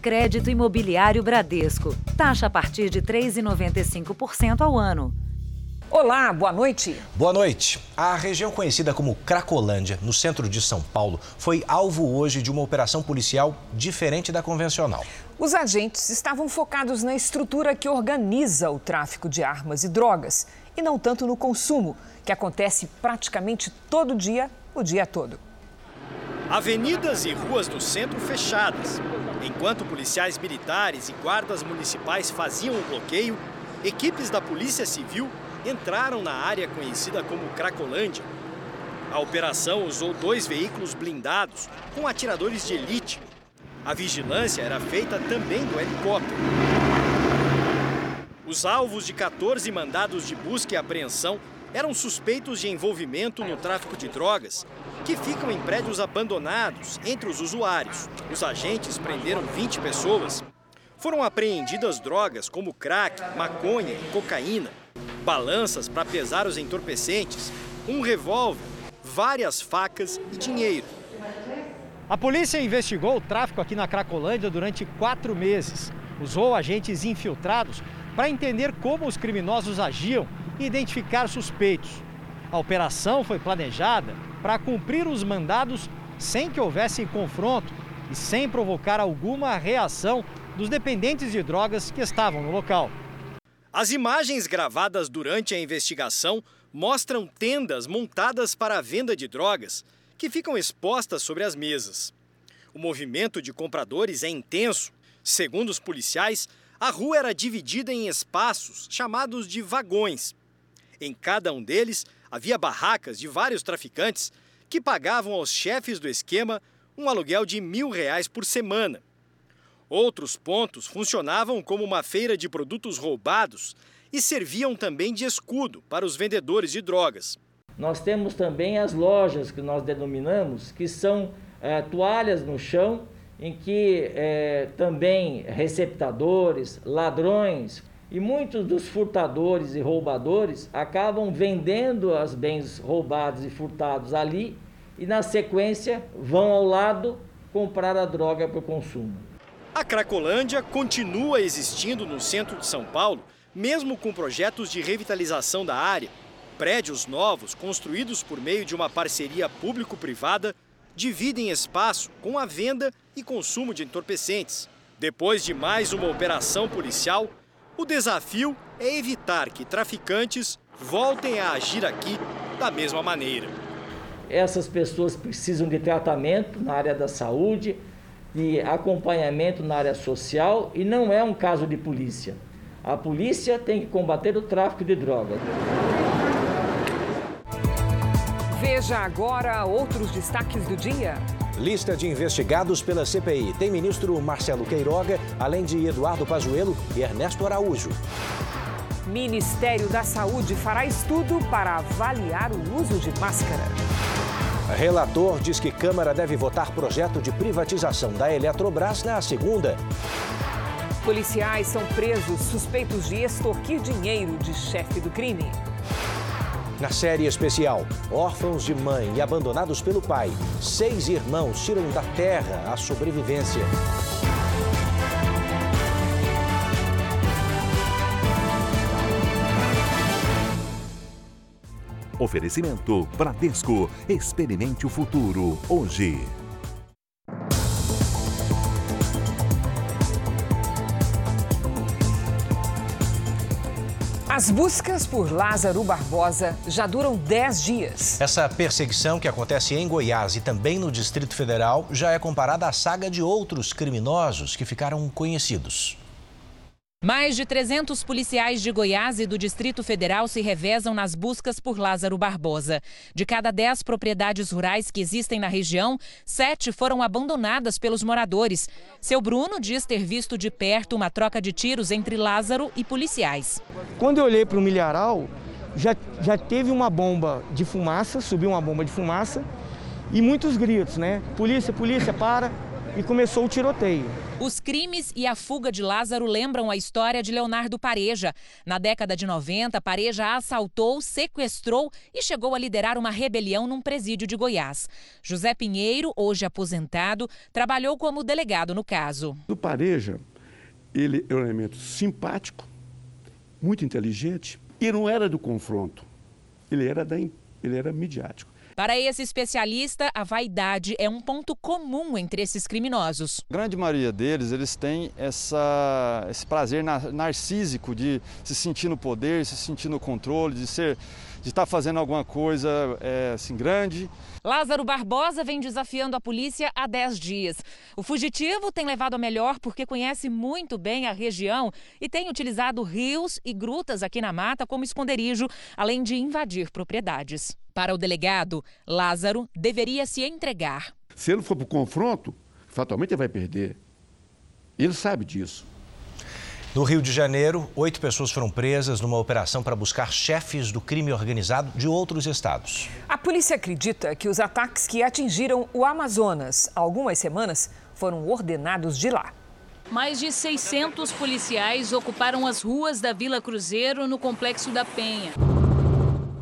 Crédito Imobiliário Bradesco. Taxa a partir de 3,95% ao ano. Olá, boa noite. Boa noite. A região conhecida como Cracolândia, no centro de São Paulo, foi alvo hoje de uma operação policial diferente da convencional. Os agentes estavam focados na estrutura que organiza o tráfico de armas e drogas e não tanto no consumo, que acontece praticamente todo dia, o dia todo. Avenidas e ruas do centro fechadas. Enquanto policiais militares e guardas municipais faziam o bloqueio, equipes da Polícia Civil entraram na área conhecida como Cracolândia. A operação usou dois veículos blindados com atiradores de elite. A vigilância era feita também do helicóptero. Os alvos de 14 mandados de busca e apreensão eram suspeitos de envolvimento no tráfico de drogas que ficam em prédios abandonados entre os usuários. Os agentes prenderam 20 pessoas. Foram apreendidas drogas como crack, maconha e cocaína, balanças para pesar os entorpecentes, um revólver, várias facas e dinheiro. A polícia investigou o tráfico aqui na Cracolândia durante quatro meses. Usou agentes infiltrados para entender como os criminosos agiam e identificar suspeitos. A operação foi planejada para cumprir os mandados sem que houvesse confronto e sem provocar alguma reação dos dependentes de drogas que estavam no local. As imagens gravadas durante a investigação mostram tendas montadas para a venda de drogas que ficam expostas sobre as mesas. O movimento de compradores é intenso. Segundo os policiais, a rua era dividida em espaços chamados de vagões. Em cada um deles havia barracas de vários traficantes que pagavam aos chefes do esquema um aluguel de mil reais por semana. Outros pontos funcionavam como uma feira de produtos roubados e serviam também de escudo para os vendedores de drogas. Nós temos também as lojas que nós denominamos, que são é, toalhas no chão, em que é, também receptadores, ladrões e muitos dos furtadores e roubadores acabam vendendo os bens roubados e furtados ali e, na sequência, vão ao lado comprar a droga para o consumo. A Cracolândia continua existindo no centro de São Paulo, mesmo com projetos de revitalização da área. Prédios novos, construídos por meio de uma parceria público-privada, dividem espaço com a venda e consumo de entorpecentes. Depois de mais uma operação policial, o desafio é evitar que traficantes voltem a agir aqui da mesma maneira. Essas pessoas precisam de tratamento na área da saúde, de acompanhamento na área social e não é um caso de polícia. A polícia tem que combater o tráfico de drogas. Veja agora outros destaques do dia. Lista de investigados pela CPI tem ministro Marcelo Queiroga, além de Eduardo Pazuello e Ernesto Araújo. Ministério da Saúde fará estudo para avaliar o uso de máscara. Relator diz que Câmara deve votar projeto de privatização da Eletrobras na segunda. Policiais são presos suspeitos de extorquir dinheiro de chefe do crime. Na série especial, órfãos de mãe e abandonados pelo pai, seis irmãos tiram da terra a sobrevivência. Oferecimento Bradesco. Experimente o futuro hoje. As buscas por Lázaro Barbosa já duram 10 dias. Essa perseguição que acontece em Goiás e também no Distrito Federal já é comparada à saga de outros criminosos que ficaram conhecidos. Mais de 300 policiais de Goiás e do Distrito Federal se revezam nas buscas por Lázaro Barbosa. De cada 10 propriedades rurais que existem na região, sete foram abandonadas pelos moradores. Seu Bruno diz ter visto de perto uma troca de tiros entre Lázaro e policiais. Quando eu olhei para o milharal, já, já teve uma bomba de fumaça, subiu uma bomba de fumaça e muitos gritos, né? Polícia, polícia, para. E começou o tiroteio. Os crimes e a fuga de Lázaro lembram a história de Leonardo Pareja. Na década de 90, Pareja assaltou, sequestrou e chegou a liderar uma rebelião num presídio de Goiás. José Pinheiro, hoje aposentado, trabalhou como delegado no caso. O Pareja, ele é um elemento simpático, muito inteligente e não era do confronto. Ele era da ele era midiático. Para esse especialista, a vaidade é um ponto comum entre esses criminosos. A grande maioria deles, eles têm essa, esse prazer narcísico de se sentir no poder, se sentir no controle, de ser de estar fazendo alguma coisa é, assim grande. Lázaro Barbosa vem desafiando a polícia há 10 dias. O fugitivo tem levado a melhor porque conhece muito bem a região e tem utilizado rios e grutas aqui na mata como esconderijo, além de invadir propriedades. Para o delegado, Lázaro deveria se entregar. Se ele for para o confronto, fatalmente ele vai perder. Ele sabe disso. No Rio de Janeiro, oito pessoas foram presas numa operação para buscar chefes do crime organizado de outros estados. A polícia acredita que os ataques que atingiram o Amazonas há algumas semanas foram ordenados de lá. Mais de 600 policiais ocuparam as ruas da Vila Cruzeiro, no Complexo da Penha.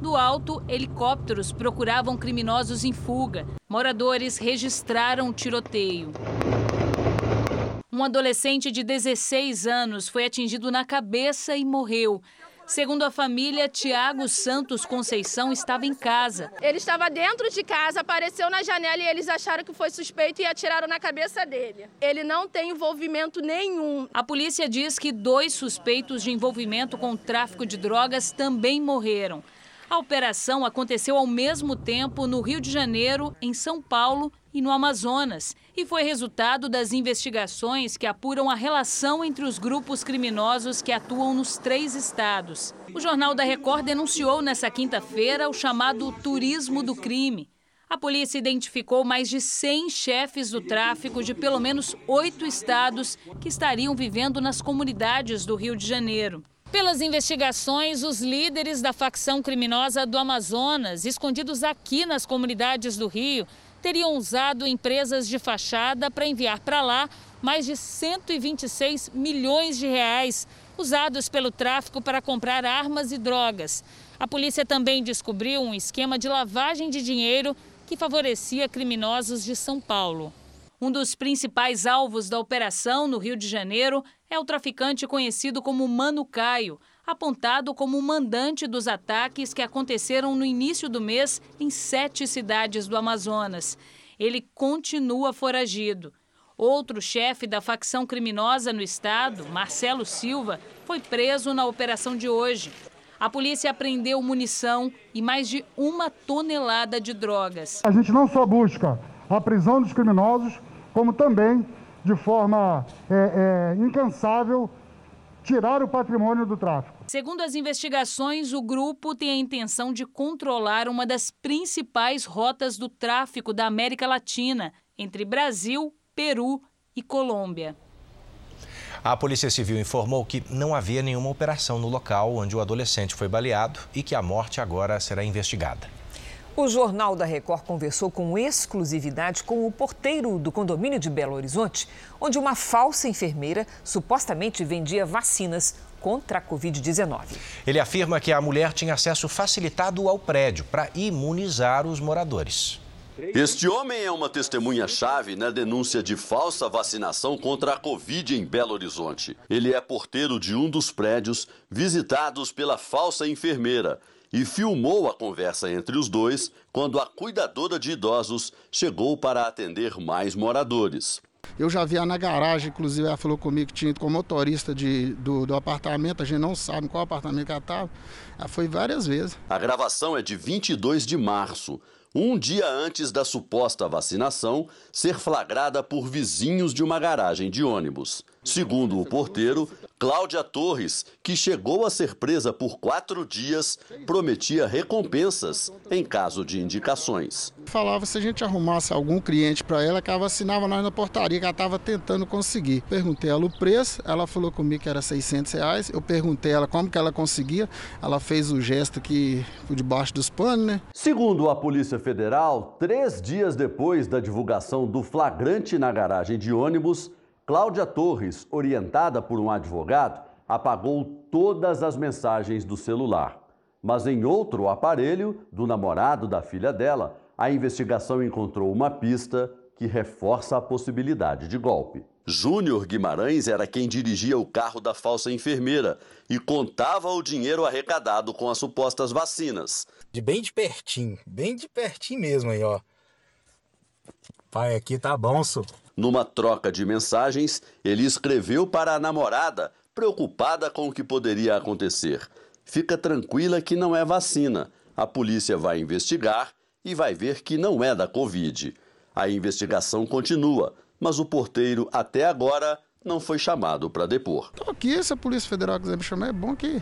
Do alto, helicópteros procuravam criminosos em fuga. Moradores registraram o tiroteio. Um adolescente de 16 anos foi atingido na cabeça e morreu. Segundo a família, Tiago Santos Conceição estava em casa. Ele estava dentro de casa, apareceu na janela e eles acharam que foi suspeito e atiraram na cabeça dele. Ele não tem envolvimento nenhum. A polícia diz que dois suspeitos de envolvimento com o tráfico de drogas também morreram. A operação aconteceu ao mesmo tempo no Rio de Janeiro, em São Paulo e no Amazonas, e foi resultado das investigações que apuram a relação entre os grupos criminosos que atuam nos três estados. O Jornal da Record denunciou nessa quinta-feira o chamado turismo do crime. A polícia identificou mais de 100 chefes do tráfico de pelo menos oito estados que estariam vivendo nas comunidades do Rio de Janeiro. Pelas investigações, os líderes da facção criminosa do Amazonas, escondidos aqui nas comunidades do Rio, teriam usado empresas de fachada para enviar para lá mais de 126 milhões de reais usados pelo tráfico para comprar armas e drogas. A polícia também descobriu um esquema de lavagem de dinheiro que favorecia criminosos de São Paulo. Um dos principais alvos da operação no Rio de Janeiro é o traficante conhecido como Mano Caio, apontado como o mandante dos ataques que aconteceram no início do mês em sete cidades do Amazonas. Ele continua foragido. Outro chefe da facção criminosa no estado, Marcelo Silva, foi preso na operação de hoje. A polícia apreendeu munição e mais de uma tonelada de drogas. A gente não só busca a prisão dos criminosos, como também, de forma é, é, incansável, tirar o patrimônio do tráfico. Segundo as investigações, o grupo tem a intenção de controlar uma das principais rotas do tráfico da América Latina, entre Brasil, Peru e Colômbia. A Polícia Civil informou que não havia nenhuma operação no local onde o adolescente foi baleado e que a morte agora será investigada. O Jornal da Record conversou com exclusividade com o porteiro do condomínio de Belo Horizonte, onde uma falsa enfermeira supostamente vendia vacinas contra a Covid-19. Ele afirma que a mulher tinha acesso facilitado ao prédio para imunizar os moradores. Este homem é uma testemunha-chave na denúncia de falsa vacinação contra a Covid em Belo Horizonte. Ele é porteiro de um dos prédios visitados pela falsa enfermeira e filmou a conversa entre os dois quando a cuidadora de idosos chegou para atender mais moradores. Eu já vi ela na garagem, inclusive ela falou comigo que tinha ido com o motorista de, do, do apartamento, a gente não sabe qual apartamento que ela estava. Ela foi várias vezes. A gravação é de 22 de março, um dia antes da suposta vacinação ser flagrada por vizinhos de uma garagem de ônibus. Segundo o porteiro, Cláudia Torres, que chegou a ser presa por quatro dias, prometia recompensas em caso de indicações. Falava se a gente arrumasse algum cliente para ela, que ela vacinava nós na portaria, que ela estava tentando conseguir. Perguntei ela o preço, ela falou comigo que era 600 reais. Eu perguntei ela como que ela conseguia, ela fez o gesto que por debaixo dos panos, né? Segundo a Polícia Federal, três dias depois da divulgação do flagrante na garagem de ônibus, Cláudia Torres, orientada por um advogado, apagou todas as mensagens do celular. Mas em outro aparelho, do namorado da filha dela, a investigação encontrou uma pista que reforça a possibilidade de golpe. Júnior Guimarães era quem dirigia o carro da falsa enfermeira e contava o dinheiro arrecadado com as supostas vacinas. De bem de pertinho, bem de pertinho mesmo aí, ó. Pai, aqui tá bom, senhor. Numa troca de mensagens, ele escreveu para a namorada, preocupada com o que poderia acontecer. Fica tranquila que não é vacina. A polícia vai investigar e vai ver que não é da Covid. A investigação continua, mas o porteiro até agora não foi chamado para depor. Tô aqui, se a Polícia Federal quiser me chamar, é bom que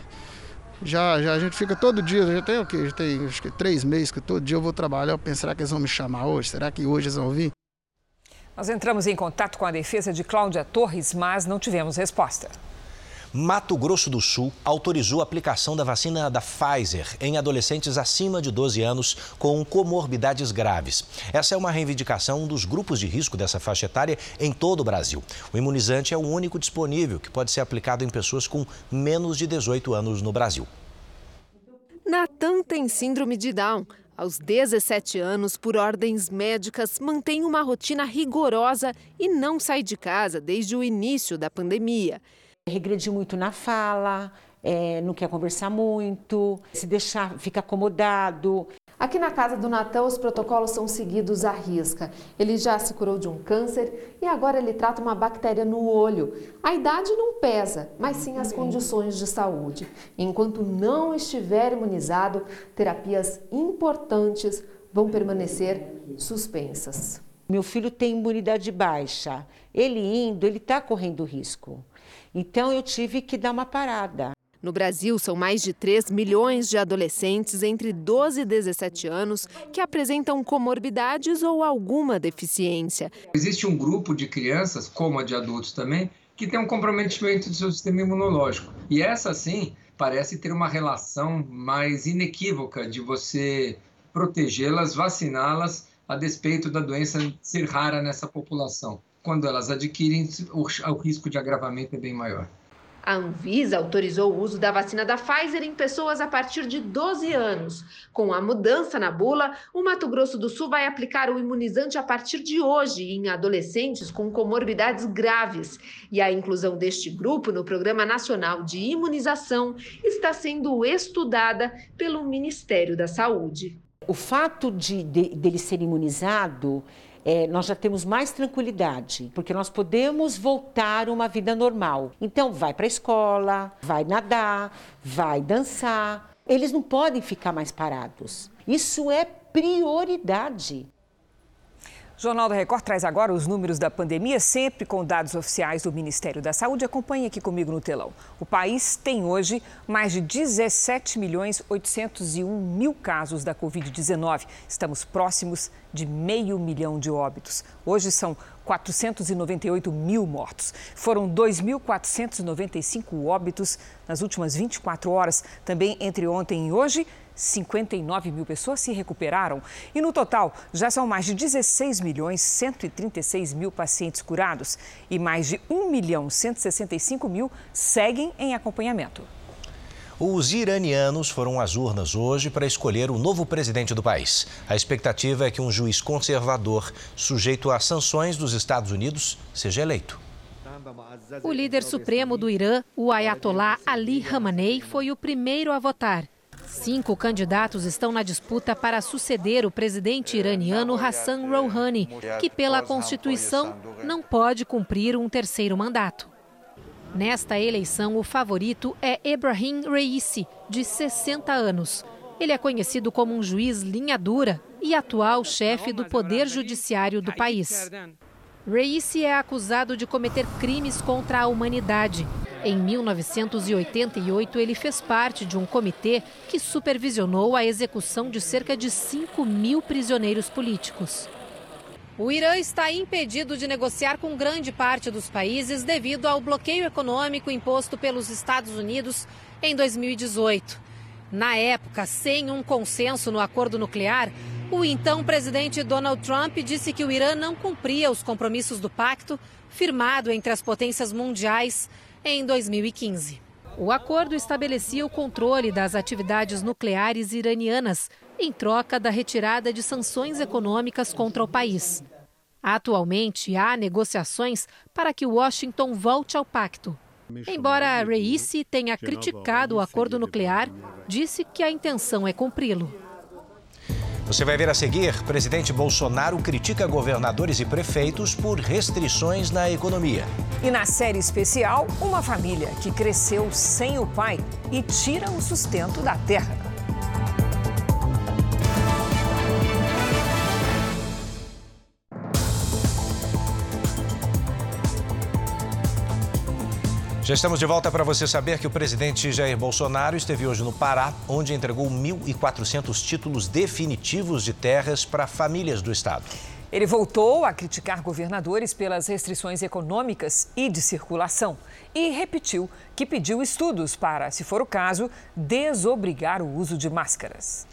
já, já a gente fica todo dia, já tem o quê? Já tem acho que três meses que todo dia eu vou trabalhar. Eu será que eles vão me chamar hoje? Será que hoje eles vão vir? Nós entramos em contato com a defesa de Cláudia Torres, mas não tivemos resposta. Mato Grosso do Sul autorizou a aplicação da vacina da Pfizer em adolescentes acima de 12 anos com comorbidades graves. Essa é uma reivindicação dos grupos de risco dessa faixa etária em todo o Brasil. O imunizante é o único disponível que pode ser aplicado em pessoas com menos de 18 anos no Brasil. Natan tem síndrome de Down. Aos 17 anos, por ordens médicas, mantém uma rotina rigorosa e não sai de casa desde o início da pandemia. Regrediu muito na fala, é, não quer conversar muito, se deixar, fica acomodado. Aqui na casa do Natan, os protocolos são seguidos à risca. Ele já se curou de um câncer e agora ele trata uma bactéria no olho. A idade não pesa, mas sim as condições de saúde. Enquanto não estiver imunizado, terapias importantes vão permanecer suspensas. Meu filho tem imunidade baixa. Ele indo, ele está correndo risco. Então eu tive que dar uma parada. No Brasil, são mais de 3 milhões de adolescentes entre 12 e 17 anos que apresentam comorbidades ou alguma deficiência. Existe um grupo de crianças, como a de adultos também, que tem um comprometimento do seu sistema imunológico. E essa, sim, parece ter uma relação mais inequívoca de você protegê-las, vaciná-las, a despeito da doença ser rara nessa população. Quando elas adquirem, o risco de agravamento é bem maior. A Anvisa autorizou o uso da vacina da Pfizer em pessoas a partir de 12 anos. Com a mudança na bula, o Mato Grosso do Sul vai aplicar o imunizante a partir de hoje em adolescentes com comorbidades graves. E a inclusão deste grupo no Programa Nacional de Imunização está sendo estudada pelo Ministério da Saúde. O fato de, de dele ser imunizado é, nós já temos mais tranquilidade, porque nós podemos voltar a uma vida normal. Então, vai para a escola, vai nadar, vai dançar. Eles não podem ficar mais parados. Isso é prioridade. Jornal da Record traz agora os números da pandemia, sempre com dados oficiais do Ministério da Saúde. Acompanhe aqui comigo no telão. O país tem hoje mais de 17 milhões 801 mil casos da Covid-19. Estamos próximos de meio milhão de óbitos. Hoje são 498 mil mortos. Foram 2.495 óbitos nas últimas 24 horas. Também entre ontem e hoje, 59 mil pessoas se recuperaram e no total já são mais de 16 milhões 136 mil pacientes curados e mais de 1 milhão 165 mil seguem em acompanhamento. Os iranianos foram às urnas hoje para escolher o novo presidente do país. A expectativa é que um juiz conservador, sujeito a sanções dos Estados Unidos, seja eleito. O líder supremo do Irã, o Ayatollah Ali Khamenei, foi o primeiro a votar. Cinco candidatos estão na disputa para suceder o presidente iraniano Hassan Rouhani, que, pela Constituição, não pode cumprir um terceiro mandato. Nesta eleição, o favorito é Ebrahim Reisi, de 60 anos. Ele é conhecido como um juiz linha dura e atual chefe do Poder Judiciário do país. Reisi é acusado de cometer crimes contra a humanidade. Em 1988, ele fez parte de um comitê que supervisionou a execução de cerca de 5 mil prisioneiros políticos. O Irã está impedido de negociar com grande parte dos países devido ao bloqueio econômico imposto pelos Estados Unidos em 2018. Na época, sem um consenso no acordo nuclear, o então presidente Donald Trump disse que o Irã não cumpria os compromissos do pacto firmado entre as potências mundiais em 2015. O acordo estabelecia o controle das atividades nucleares iranianas em troca da retirada de sanções econômicas contra o país. Atualmente, há negociações para que Washington volte ao pacto. Embora Reisi tenha criticado o acordo nuclear, disse que a intenção é cumpri-lo. Você vai ver a seguir: presidente Bolsonaro critica governadores e prefeitos por restrições na economia. E na série especial, uma família que cresceu sem o pai e tira o sustento da terra. Já estamos de volta para você saber que o presidente Jair Bolsonaro esteve hoje no Pará, onde entregou 1.400 títulos definitivos de terras para famílias do estado. Ele voltou a criticar governadores pelas restrições econômicas e de circulação e repetiu que pediu estudos para, se for o caso, desobrigar o uso de máscaras.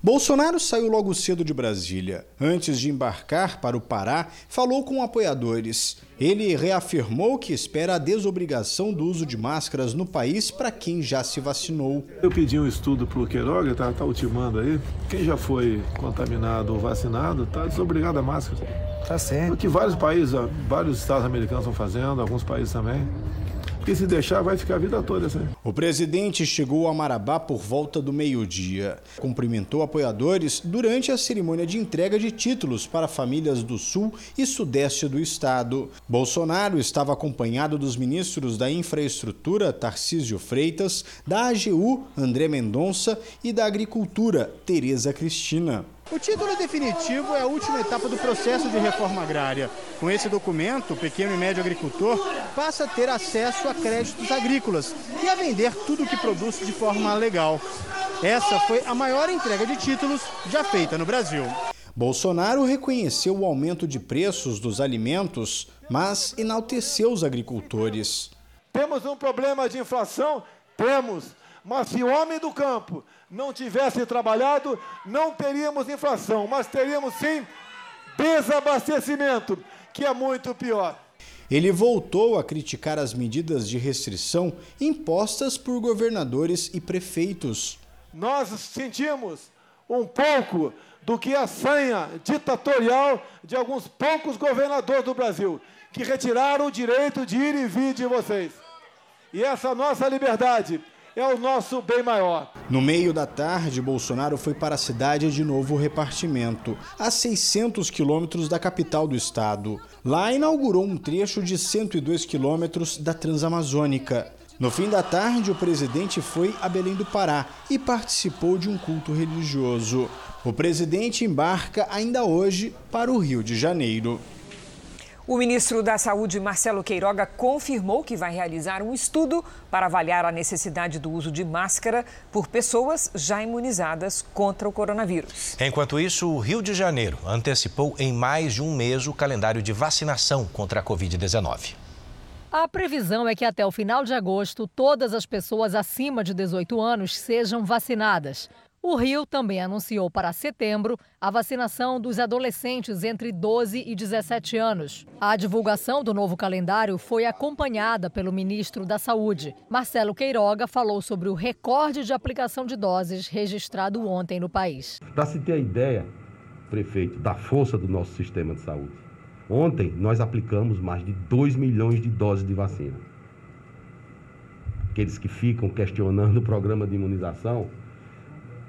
Bolsonaro saiu logo cedo de Brasília. Antes de embarcar para o Pará, falou com apoiadores. Ele reafirmou que espera a desobrigação do uso de máscaras no país para quem já se vacinou. Eu pedi um estudo para o Queiroga, está tá ultimando aí. Quem já foi contaminado ou vacinado está desobrigado a máscara. Tá certo. O que vários países, vários estados americanos estão fazendo, alguns países também. Porque se deixar, vai ficar a vida toda assim. O presidente chegou a Marabá por volta do meio-dia. Cumprimentou apoiadores durante a cerimônia de entrega de títulos para famílias do sul e sudeste do estado. Bolsonaro estava acompanhado dos ministros da Infraestrutura, Tarcísio Freitas, da AGU, André Mendonça, e da Agricultura, Tereza Cristina. O título definitivo é a última etapa do processo de reforma agrária. Com esse documento, o pequeno e médio agricultor passa a ter acesso a créditos agrícolas e a vender tudo o que produz de forma legal. Essa foi a maior entrega de títulos já feita no Brasil. Bolsonaro reconheceu o aumento de preços dos alimentos, mas enalteceu os agricultores. Temos um problema de inflação? Temos. Mas se o homem do campo não tivesse trabalhado, não teríamos inflação, mas teríamos sim desabastecimento, que é muito pior. Ele voltou a criticar as medidas de restrição impostas por governadores e prefeitos. Nós sentimos um pouco do que a sanha ditatorial de alguns poucos governadores do Brasil, que retiraram o direito de ir e vir de vocês. E essa nossa liberdade é o nosso bem maior. No meio da tarde, Bolsonaro foi para a cidade de Novo Repartimento, a 600 quilômetros da capital do estado. Lá inaugurou um trecho de 102 quilômetros da Transamazônica. No fim da tarde, o presidente foi a Belém do Pará e participou de um culto religioso. O presidente embarca ainda hoje para o Rio de Janeiro. O ministro da Saúde, Marcelo Queiroga, confirmou que vai realizar um estudo para avaliar a necessidade do uso de máscara por pessoas já imunizadas contra o coronavírus. Enquanto isso, o Rio de Janeiro antecipou em mais de um mês o calendário de vacinação contra a Covid-19. A previsão é que até o final de agosto, todas as pessoas acima de 18 anos sejam vacinadas. O Rio também anunciou para setembro a vacinação dos adolescentes entre 12 e 17 anos. A divulgação do novo calendário foi acompanhada pelo ministro da Saúde. Marcelo Queiroga falou sobre o recorde de aplicação de doses registrado ontem no país. Para se ter a ideia, prefeito, da força do nosso sistema de saúde. Ontem nós aplicamos mais de 2 milhões de doses de vacina. Aqueles que ficam questionando o programa de imunização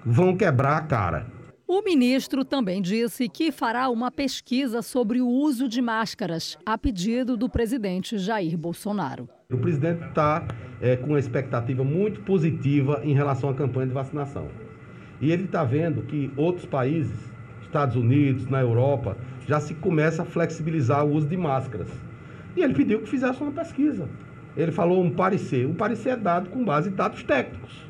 vão quebrar a cara. O ministro também disse que fará uma pesquisa sobre o uso de máscaras, a pedido do presidente Jair Bolsonaro. O presidente está é, com uma expectativa muito positiva em relação à campanha de vacinação. E ele está vendo que outros países, Estados Unidos, na Europa, já se começa a flexibilizar o uso de máscaras. E ele pediu que fizesse uma pesquisa Ele falou um parecer. O parecer é dado com base em dados técnicos.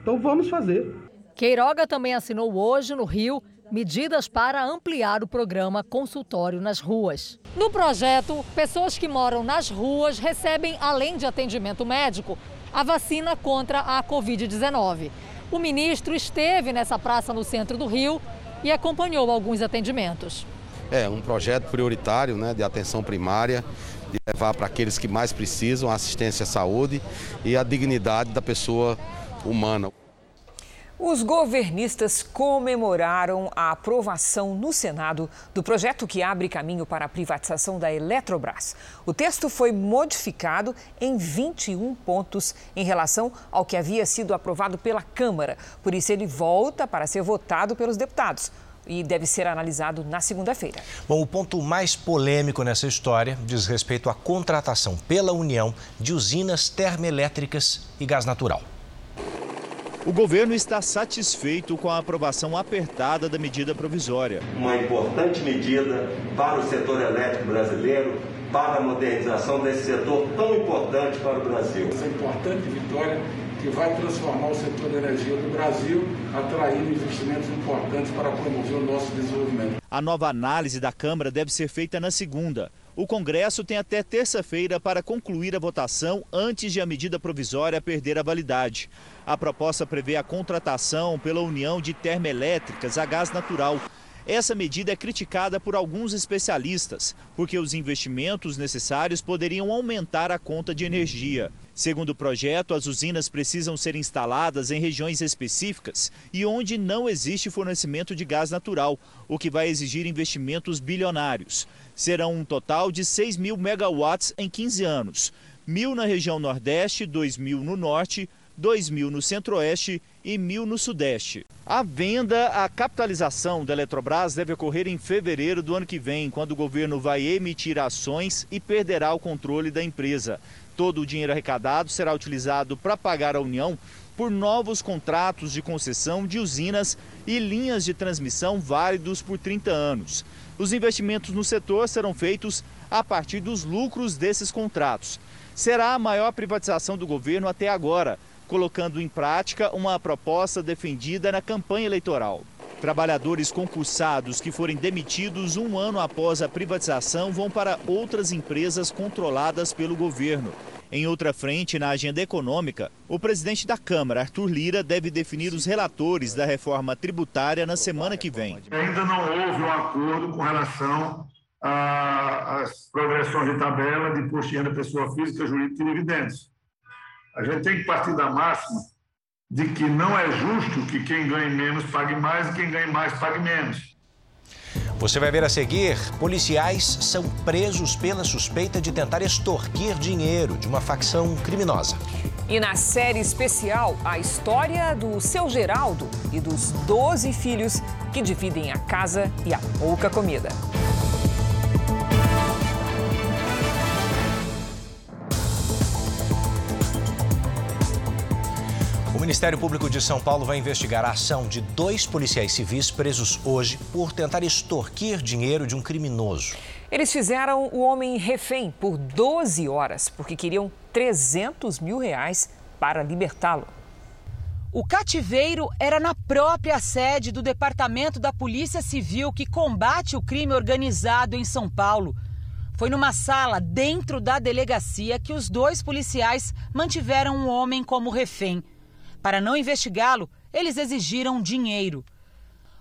Então vamos fazer. Queiroga também assinou hoje no Rio medidas para ampliar o programa consultório nas ruas. No projeto, pessoas que moram nas ruas recebem, além de atendimento médico, a vacina contra a Covid-19. O ministro esteve nessa praça no centro do Rio e acompanhou alguns atendimentos. É um projeto prioritário né, de atenção primária, de levar para aqueles que mais precisam a assistência à saúde e a dignidade da pessoa humana. Os governistas comemoraram a aprovação no Senado do projeto que abre caminho para a privatização da Eletrobras. O texto foi modificado em 21 pontos em relação ao que havia sido aprovado pela Câmara. Por isso, ele volta para ser votado pelos deputados e deve ser analisado na segunda-feira. Bom, o ponto mais polêmico nessa história diz respeito à contratação pela União de usinas termoelétricas e gás natural. O governo está satisfeito com a aprovação apertada da medida provisória. Uma importante medida para o setor elétrico brasileiro, para a modernização desse setor tão importante para o Brasil. Essa importante vitória que vai transformar o setor da energia do Brasil, atraindo investimentos importantes para promover o nosso desenvolvimento. A nova análise da Câmara deve ser feita na segunda. O Congresso tem até terça-feira para concluir a votação antes de a medida provisória perder a validade. A proposta prevê a contratação pela União de Termoelétricas a gás natural. Essa medida é criticada por alguns especialistas, porque os investimentos necessários poderiam aumentar a conta de energia. Segundo o projeto, as usinas precisam ser instaladas em regiões específicas e onde não existe fornecimento de gás natural, o que vai exigir investimentos bilionários. Serão um total de 6 mil megawatts em 15 anos. Mil na região Nordeste, 2 mil no Norte, 2 mil no Centro-Oeste e mil no Sudeste. A venda, a capitalização da Eletrobras deve ocorrer em fevereiro do ano que vem, quando o governo vai emitir ações e perderá o controle da empresa. Todo o dinheiro arrecadado será utilizado para pagar a União por novos contratos de concessão de usinas e linhas de transmissão válidos por 30 anos. Os investimentos no setor serão feitos a partir dos lucros desses contratos. Será a maior privatização do governo até agora, colocando em prática uma proposta defendida na campanha eleitoral. Trabalhadores concursados que forem demitidos um ano após a privatização vão para outras empresas controladas pelo governo. Em outra frente, na agenda econômica, o presidente da Câmara, Arthur Lira, deve definir os relatores da reforma tributária na semana que vem. Ainda não houve um acordo com relação às progressões de tabela de imposto de renda pessoa física, jurídica e dividendos. A gente tem que partir da máxima de que não é justo que quem ganhe menos pague mais e quem ganhe mais pague menos. Você vai ver a seguir: policiais são presos pela suspeita de tentar extorquir dinheiro de uma facção criminosa. E na série especial, a história do seu Geraldo e dos 12 filhos que dividem a casa e a pouca comida. Ministério Público de São Paulo vai investigar a ação de dois policiais civis presos hoje por tentar extorquir dinheiro de um criminoso. Eles fizeram o homem refém por 12 horas porque queriam 300 mil reais para libertá-lo. O cativeiro era na própria sede do Departamento da Polícia Civil que combate o crime organizado em São Paulo. Foi numa sala dentro da delegacia que os dois policiais mantiveram o um homem como refém. Para não investigá-lo, eles exigiram dinheiro.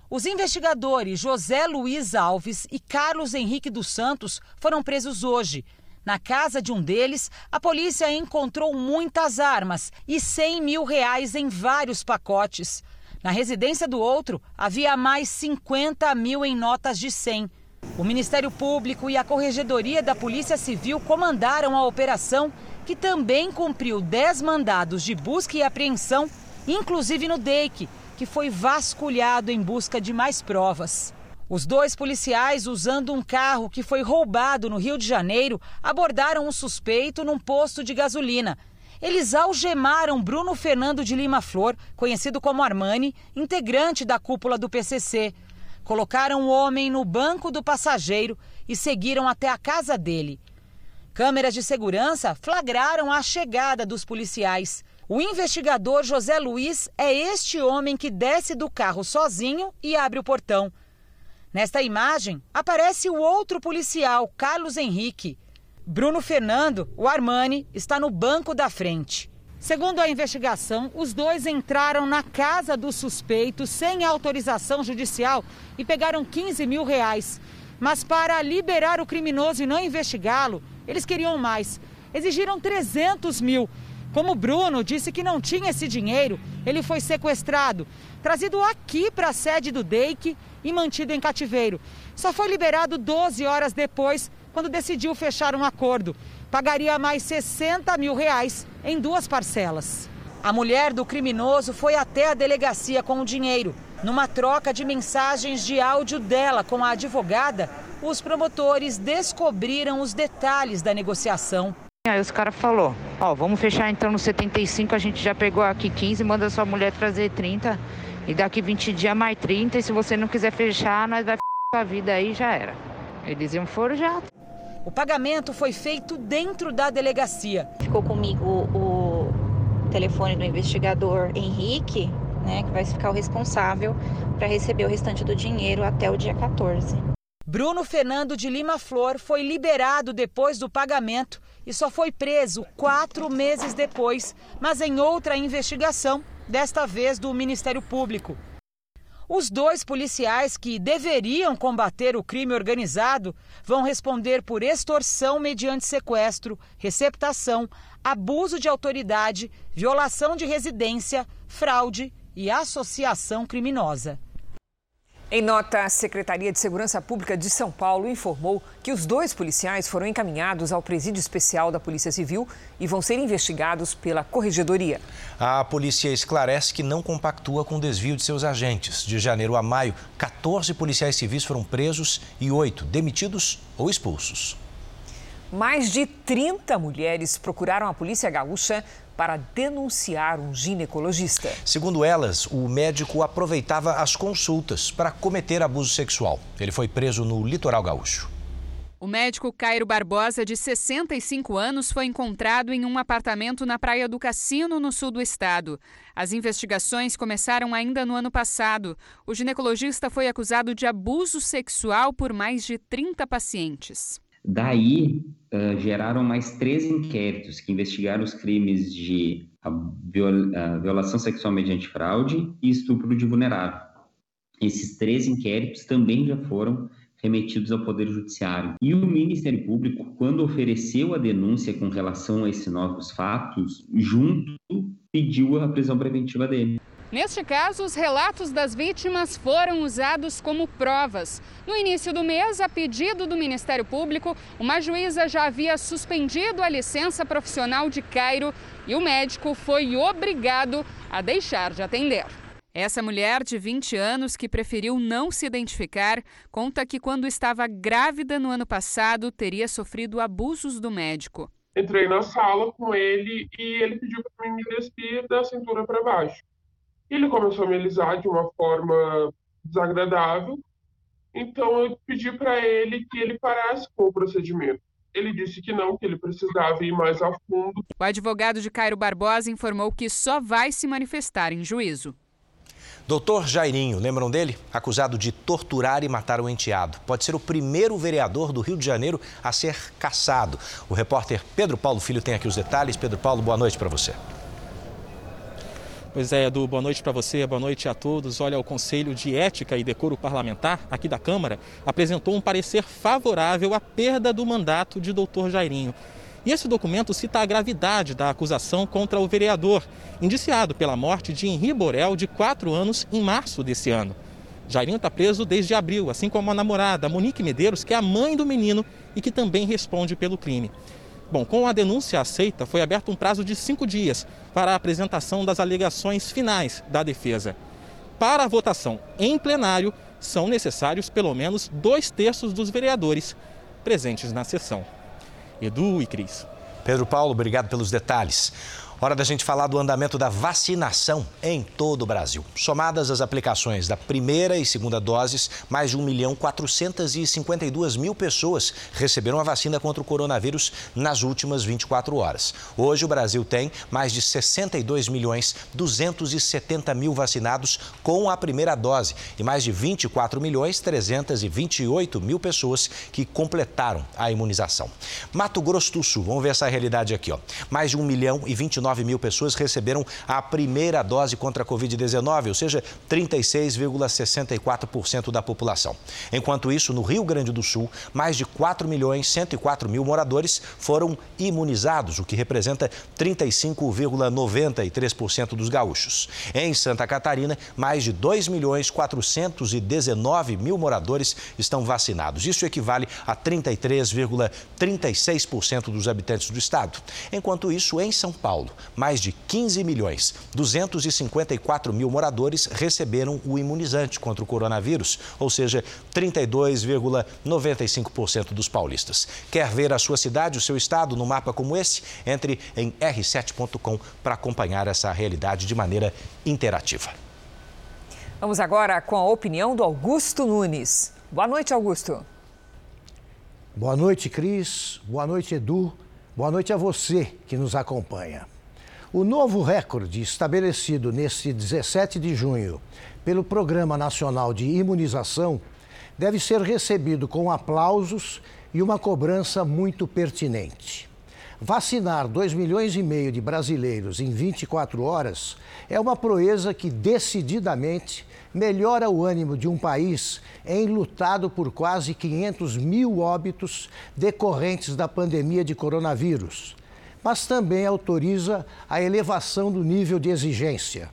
Os investigadores José Luiz Alves e Carlos Henrique dos Santos foram presos hoje. Na casa de um deles, a polícia encontrou muitas armas e 100 mil reais em vários pacotes. Na residência do outro, havia mais 50 mil em notas de 100. O Ministério Público e a Corregedoria da Polícia Civil comandaram a operação que também cumpriu 10 mandados de busca e apreensão, inclusive no DEIC, que foi vasculhado em busca de mais provas. Os dois policiais, usando um carro que foi roubado no Rio de Janeiro, abordaram um suspeito num posto de gasolina. Eles algemaram Bruno Fernando de Lima Flor, conhecido como Armani, integrante da cúpula do PCC. Colocaram o homem no banco do passageiro e seguiram até a casa dele. Câmeras de segurança flagraram a chegada dos policiais. O investigador José Luiz é este homem que desce do carro sozinho e abre o portão. Nesta imagem, aparece o outro policial, Carlos Henrique. Bruno Fernando, o Armani, está no banco da frente. Segundo a investigação, os dois entraram na casa do suspeito sem autorização judicial e pegaram 15 mil reais. Mas para liberar o criminoso e não investigá-lo, eles queriam mais. Exigiram 300 mil. Como Bruno disse que não tinha esse dinheiro, ele foi sequestrado, trazido aqui para a sede do DEIC e mantido em cativeiro. Só foi liberado 12 horas depois, quando decidiu fechar um acordo. Pagaria mais 60 mil reais em duas parcelas. A mulher do criminoso foi até a delegacia com o dinheiro. Numa troca de mensagens de áudio dela com a advogada, os promotores descobriram os detalhes da negociação. Aí os caras falou, ó, vamos fechar então no 75, a gente já pegou aqui 15, manda sua mulher trazer 30 e daqui 20 dias mais 30 e se você não quiser fechar, nós vai a vida aí já era. Eles iam forjar. O pagamento foi feito dentro da delegacia. Ficou comigo o telefone do investigador Henrique, né, que vai ficar o responsável para receber o restante do dinheiro até o dia 14. Bruno Fernando de Lima Flor foi liberado depois do pagamento e só foi preso quatro meses depois, mas em outra investigação, desta vez do Ministério Público. Os dois policiais que deveriam combater o crime organizado vão responder por extorsão mediante sequestro, receptação, abuso de autoridade, violação de residência, fraude e associação criminosa. Em nota, a Secretaria de Segurança Pública de São Paulo informou que os dois policiais foram encaminhados ao presídio especial da Polícia Civil e vão ser investigados pela Corregedoria. A polícia esclarece que não compactua com o desvio de seus agentes. De janeiro a maio, 14 policiais civis foram presos e oito demitidos ou expulsos. Mais de 30 mulheres procuraram a Polícia Gaúcha para denunciar um ginecologista. Segundo elas, o médico aproveitava as consultas para cometer abuso sexual. Ele foi preso no litoral gaúcho. O médico Cairo Barbosa, de 65 anos, foi encontrado em um apartamento na Praia do Cassino, no sul do estado. As investigações começaram ainda no ano passado. O ginecologista foi acusado de abuso sexual por mais de 30 pacientes. Daí, uh, geraram mais três inquéritos que investigaram os crimes de violação sexual mediante fraude e estupro de vulnerável. Esses três inquéritos também já foram remetidos ao Poder Judiciário. E o Ministério Público, quando ofereceu a denúncia com relação a esses novos fatos, junto pediu a prisão preventiva dele. Neste caso, os relatos das vítimas foram usados como provas. No início do mês, a pedido do Ministério Público, uma juíza já havia suspendido a licença profissional de Cairo e o médico foi obrigado a deixar de atender. Essa mulher de 20 anos, que preferiu não se identificar, conta que quando estava grávida no ano passado, teria sofrido abusos do médico. Entrei na sala com ele e ele pediu para mim me despir da cintura para baixo. Ele começou a me alisar de uma forma desagradável, então eu pedi para ele que ele parasse com o procedimento. Ele disse que não, que ele precisava ir mais a fundo. O advogado de Cairo Barbosa informou que só vai se manifestar em juízo. Doutor Jairinho, lembram dele? Acusado de torturar e matar o enteado. Pode ser o primeiro vereador do Rio de Janeiro a ser caçado. O repórter Pedro Paulo Filho tem aqui os detalhes. Pedro Paulo, boa noite para você. Pois é, Edu, boa noite para você, boa noite a todos. Olha, o Conselho de Ética e Decoro Parlamentar, aqui da Câmara, apresentou um parecer favorável à perda do mandato de doutor Jairinho. E esse documento cita a gravidade da acusação contra o vereador, indiciado pela morte de Henri Borel, de 4 anos, em março desse ano. Jairinho está preso desde abril, assim como a namorada Monique Medeiros, que é a mãe do menino e que também responde pelo crime. Bom, com a denúncia aceita, foi aberto um prazo de cinco dias para a apresentação das alegações finais da defesa. Para a votação em plenário, são necessários pelo menos dois terços dos vereadores presentes na sessão. Edu e Cris. Pedro Paulo, obrigado pelos detalhes. Hora da gente falar do andamento da vacinação em todo o Brasil. Somadas as aplicações da primeira e segunda doses, mais de 1 milhão 452 mil pessoas receberam a vacina contra o coronavírus nas últimas 24 horas. Hoje o Brasil tem mais de 62 milhões 270 mil vacinados com a primeira dose e mais de 24 milhões 328 mil pessoas que completaram a imunização. Mato Grosso do Sul, vamos ver essa realidade aqui, ó. Mais de 1 milhão e 29 19 mil pessoas receberam a primeira dose contra a Covid-19, ou seja, 36,64% da população. Enquanto isso, no Rio Grande do Sul, mais de 4 milhões 104 mil moradores foram imunizados, o que representa 35,93% dos gaúchos. Em Santa Catarina, mais de 2 milhões 419 mil moradores estão vacinados. Isso equivale a 33,36% dos habitantes do estado. Enquanto isso, em São Paulo, mais de 15 milhões 254 mil moradores receberam o imunizante contra o coronavírus, ou seja, 32,95% dos paulistas. Quer ver a sua cidade, o seu estado no mapa como esse? Entre em r7.com para acompanhar essa realidade de maneira interativa. Vamos agora com a opinião do Augusto Nunes. Boa noite, Augusto. Boa noite, Cris. Boa noite, Edu. Boa noite a você que nos acompanha. O novo recorde estabelecido neste 17 de junho pelo Programa Nacional de Imunização deve ser recebido com aplausos e uma cobrança muito pertinente. Vacinar 2 milhões e meio de brasileiros em 24 horas é uma proeza que decididamente melhora o ânimo de um país enlutado por quase 500 mil óbitos decorrentes da pandemia de coronavírus mas também autoriza a elevação do nível de exigência.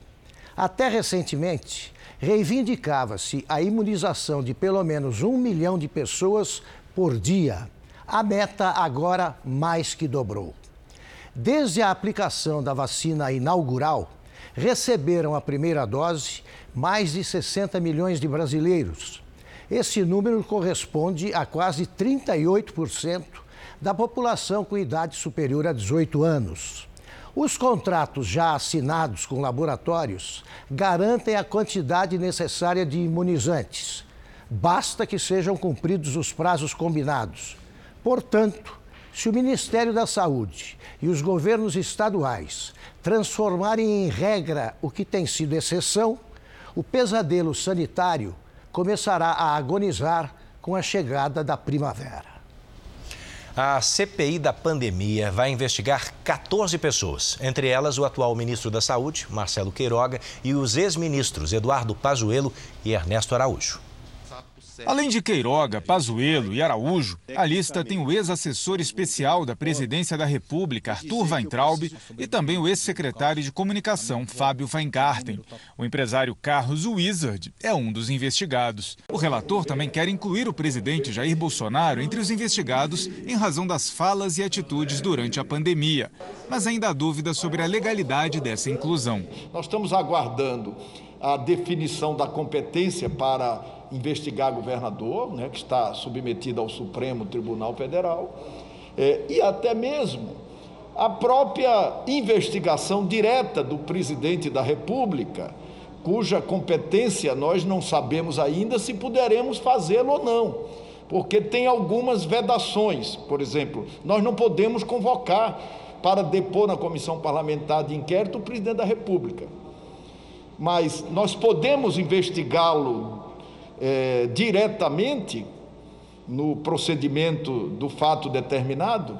Até recentemente, reivindicava-se a imunização de pelo menos um milhão de pessoas por dia. A meta agora mais que dobrou. Desde a aplicação da vacina inaugural, receberam a primeira dose mais de 60 milhões de brasileiros. Esse número corresponde a quase 38% da população com idade superior a 18 anos. Os contratos já assinados com laboratórios garantem a quantidade necessária de imunizantes. Basta que sejam cumpridos os prazos combinados. Portanto, se o Ministério da Saúde e os governos estaduais transformarem em regra o que tem sido exceção, o pesadelo sanitário começará a agonizar com a chegada da primavera. A CPI da pandemia vai investigar 14 pessoas, entre elas o atual ministro da Saúde, Marcelo Queiroga, e os ex-ministros Eduardo Pazuello e Ernesto Araújo. Além de Queiroga, Pazuello e Araújo, a lista tem o ex-assessor especial da Presidência da República, Arthur Weintraub, e também o ex-secretário de Comunicação, Fábio Weingarten. O empresário Carlos Wizard é um dos investigados. O relator também quer incluir o presidente Jair Bolsonaro entre os investigados em razão das falas e atitudes durante a pandemia. Mas ainda há dúvida sobre a legalidade dessa inclusão. Nós estamos aguardando a definição da competência para investigar governador, né, que está submetido ao Supremo Tribunal Federal, é, e até mesmo a própria investigação direta do presidente da República, cuja competência nós não sabemos ainda se poderemos fazê-lo ou não, porque tem algumas vedações. Por exemplo, nós não podemos convocar para depor na comissão parlamentar de inquérito o presidente da República. Mas nós podemos investigá-lo é, diretamente no procedimento do fato determinado?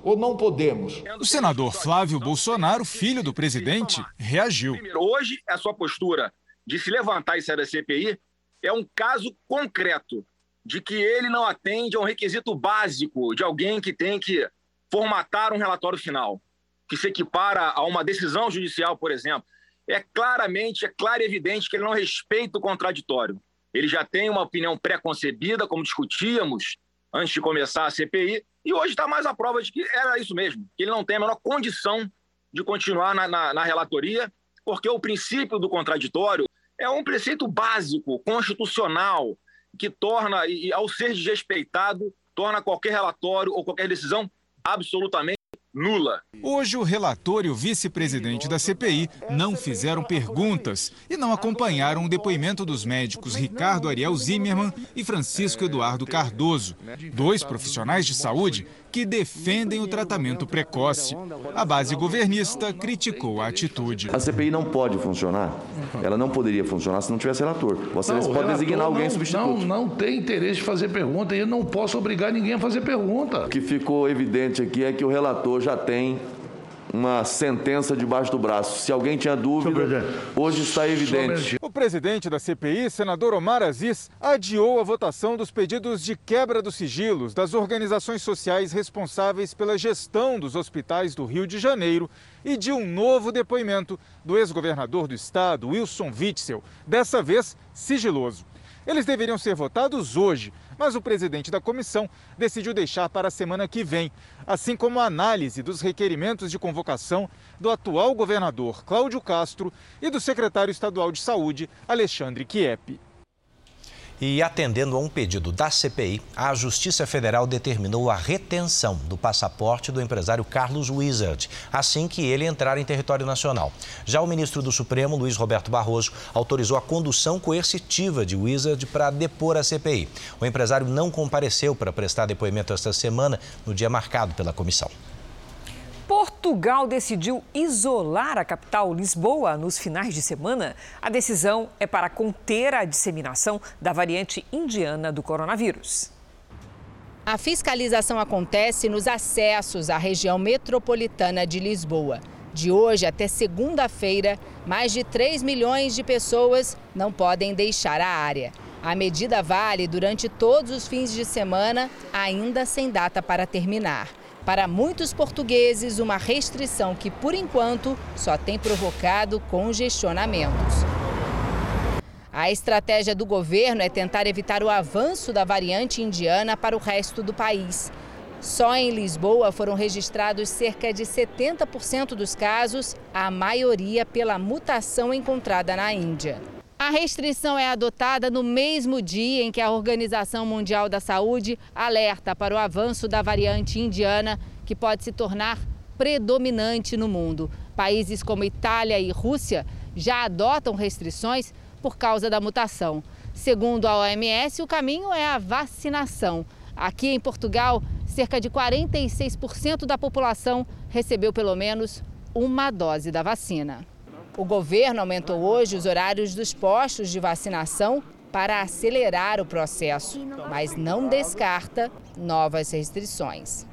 Ou não podemos? O senador Flávio Bolsonaro, filho do presidente, reagiu. Hoje, a sua postura de se levantar e sair da CPI é um caso concreto de que ele não atende a um requisito básico de alguém que tem que formatar um relatório final, que se equipara a uma decisão judicial, por exemplo. É claramente, é claro e evidente que ele não respeita o contraditório ele já tem uma opinião pré-concebida, como discutíamos antes de começar a CPI, e hoje está mais a prova de que era isso mesmo, que ele não tem a menor condição de continuar na, na, na relatoria, porque o princípio do contraditório é um preceito básico, constitucional, que torna, e ao ser desrespeitado, torna qualquer relatório ou qualquer decisão absolutamente nula. Hoje, o relator e o vice-presidente da CPI não fizeram perguntas e não acompanharam o depoimento dos médicos Ricardo Ariel Zimmermann e Francisco Eduardo Cardoso, dois profissionais de saúde que defendem o tratamento precoce. A base governista criticou a atitude. A CPI não pode funcionar. Ela não poderia funcionar se não tivesse relator. Você Não, pode designar alguém não, substituto. Não, não tem interesse de fazer pergunta e eu não posso obrigar ninguém a fazer pergunta. O que ficou evidente aqui é que o relator já tem uma sentença debaixo do braço. Se alguém tinha dúvida, hoje está evidente. O presidente da CPI, senador Omar Aziz, adiou a votação dos pedidos de quebra dos sigilos das organizações sociais responsáveis pela gestão dos hospitais do Rio de Janeiro e de um novo depoimento do ex-governador do estado, Wilson Witzel, dessa vez sigiloso. Eles deveriam ser votados hoje, mas o presidente da comissão decidiu deixar para a semana que vem, assim como a análise dos requerimentos de convocação do atual governador Cláudio Castro e do secretário estadual de saúde, Alexandre Kiep. E atendendo a um pedido da CPI, a Justiça Federal determinou a retenção do passaporte do empresário Carlos Wizard, assim que ele entrar em território nacional. Já o ministro do Supremo, Luiz Roberto Barroso, autorizou a condução coercitiva de Wizard para depor a CPI. O empresário não compareceu para prestar depoimento esta semana, no dia marcado pela comissão. Portugal decidiu isolar a capital Lisboa nos finais de semana. A decisão é para conter a disseminação da variante indiana do coronavírus. A fiscalização acontece nos acessos à região metropolitana de Lisboa. De hoje até segunda-feira, mais de 3 milhões de pessoas não podem deixar a área. A medida vale durante todos os fins de semana, ainda sem data para terminar. Para muitos portugueses, uma restrição que, por enquanto, só tem provocado congestionamentos. A estratégia do governo é tentar evitar o avanço da variante indiana para o resto do país. Só em Lisboa foram registrados cerca de 70% dos casos, a maioria pela mutação encontrada na Índia. A restrição é adotada no mesmo dia em que a Organização Mundial da Saúde alerta para o avanço da variante indiana, que pode se tornar predominante no mundo. Países como Itália e Rússia já adotam restrições por causa da mutação. Segundo a OMS, o caminho é a vacinação. Aqui em Portugal, cerca de 46% da população recebeu pelo menos uma dose da vacina. O governo aumentou hoje os horários dos postos de vacinação para acelerar o processo, mas não descarta novas restrições.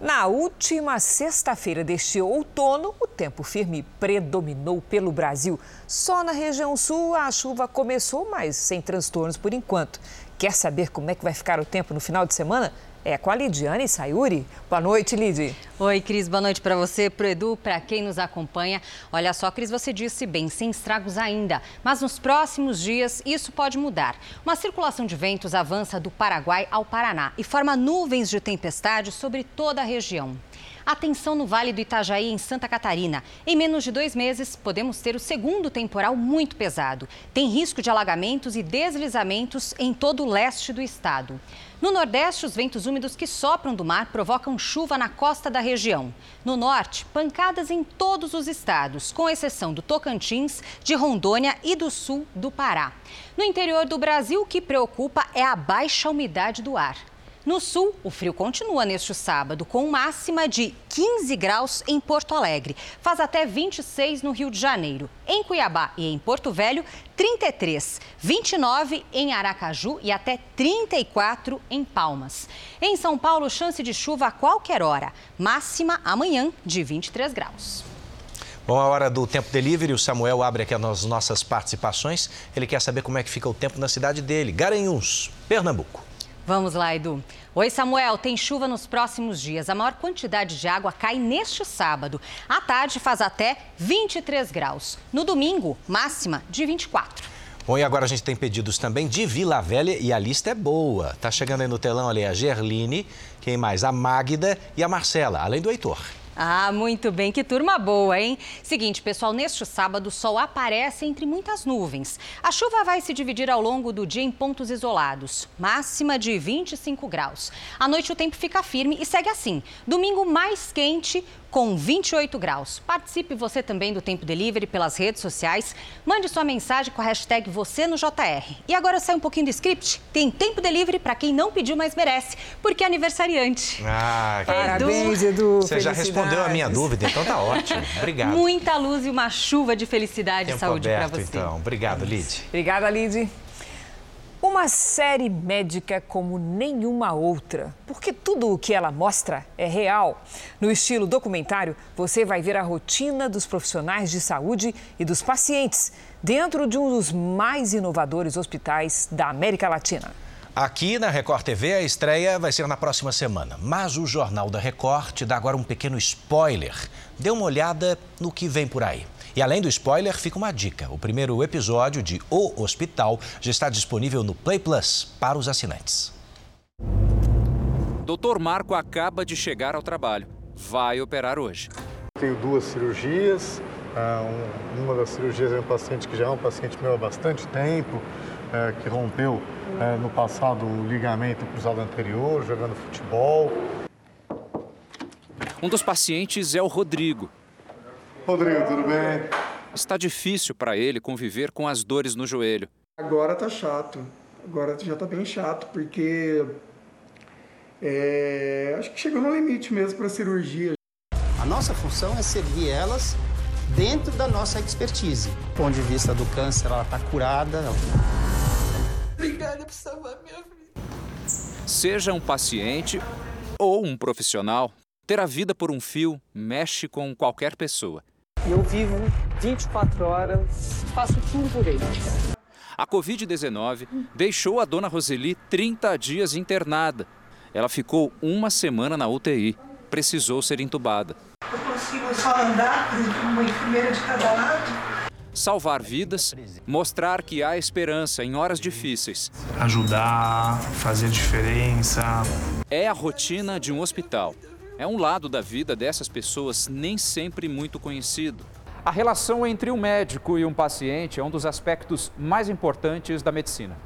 Na última sexta-feira deste outono, o tempo firme predominou pelo Brasil. Só na região sul a chuva começou, mas sem transtornos por enquanto. Quer saber como é que vai ficar o tempo no final de semana? É com a Lidiane Sayuri. Boa noite, Lid. Oi, Cris. Boa noite para você, para o Edu, para quem nos acompanha. Olha só, Cris, você disse bem, sem estragos ainda. Mas nos próximos dias isso pode mudar. Uma circulação de ventos avança do Paraguai ao Paraná e forma nuvens de tempestade sobre toda a região. Atenção no Vale do Itajaí, em Santa Catarina. Em menos de dois meses, podemos ter o segundo temporal muito pesado. Tem risco de alagamentos e deslizamentos em todo o leste do estado. No Nordeste, os ventos úmidos que sopram do mar provocam chuva na costa da região. No Norte, pancadas em todos os estados, com exceção do Tocantins, de Rondônia e do sul do Pará. No interior do Brasil, o que preocupa é a baixa umidade do ar. No sul, o frio continua neste sábado, com máxima de 15 graus em Porto Alegre. Faz até 26 no Rio de Janeiro. Em Cuiabá e em Porto Velho, 33, 29 em Aracaju e até 34 em Palmas. Em São Paulo, chance de chuva a qualquer hora. Máxima amanhã de 23 graus. Bom, a hora do Tempo Delivery, o Samuel abre aqui as nossas participações. Ele quer saber como é que fica o tempo na cidade dele, Garanhuns, Pernambuco. Vamos lá, Edu. Oi, Samuel. Tem chuva nos próximos dias. A maior quantidade de água cai neste sábado. À tarde faz até 23 graus. No domingo, máxima de 24. Bom, e agora a gente tem pedidos também de Vila Velha e a lista é boa. Tá chegando aí no telão ali a Gerline, quem mais? A Magda e a Marcela, além do Heitor. Ah, muito bem. Que turma boa, hein? Seguinte, pessoal, neste sábado o sol aparece entre muitas nuvens. A chuva vai se dividir ao longo do dia em pontos isolados. Máxima de 25 graus. À noite o tempo fica firme e segue assim. Domingo mais quente, com 28 graus. Participe você também do Tempo Delivery pelas redes sociais. Mande sua mensagem com a hashtag você no JR. E agora sai um pouquinho do script. Tem Tempo Delivery para quem não pediu, mas merece, porque é aniversariante. Ah, que Parabéns, Edu. Você já respondeu a minha dúvida, então tá ótimo. Obrigado. Muita luz e uma chuva de felicidade Tempo e saúde para você. então. Obrigado, Lid. Obrigada, Lid. Uma série médica como nenhuma outra, porque tudo o que ela mostra é real. No estilo documentário, você vai ver a rotina dos profissionais de saúde e dos pacientes dentro de um dos mais inovadores hospitais da América Latina. Aqui na Record TV, a estreia vai ser na próxima semana. Mas o Jornal da Record te dá agora um pequeno spoiler. Dê uma olhada no que vem por aí. E além do spoiler, fica uma dica. O primeiro episódio de O Hospital já está disponível no Play Plus para os assinantes. Doutor Marco acaba de chegar ao trabalho. Vai operar hoje. Tenho duas cirurgias. Ah, um- Uma das cirurgias é um paciente que já é um paciente meu há bastante tempo, eh, que rompeu eh, no passado o ligamento cruzado anterior, jogando futebol. Um dos pacientes é o Rodrigo. Rodrigo, tudo bem? Está difícil para ele conviver com as dores no joelho. Agora tá chato. Agora já tá bem chato, porque é, acho que chegou no limite mesmo para cirurgia. A nossa função é servir elas dentro da nossa expertise. Do ponto de vista do câncer, ela está curada. Obrigada por salvar minha vida. Seja um paciente ou um profissional, ter a vida por um fio mexe com qualquer pessoa. Eu vivo 24 horas, faço tudo por ele. A Covid-19 deixou a dona Roseli 30 dias internada. Ela ficou uma semana na UTI. Precisou ser entubada. Eu consigo só andar, por exemplo, uma enfermeira de cada lado. Salvar vidas, mostrar que há esperança em horas difíceis. Ajudar, fazer diferença. É a rotina de um hospital. É um lado da vida dessas pessoas nem sempre muito conhecido. A relação entre um médico e um paciente é um dos aspectos mais importantes da medicina.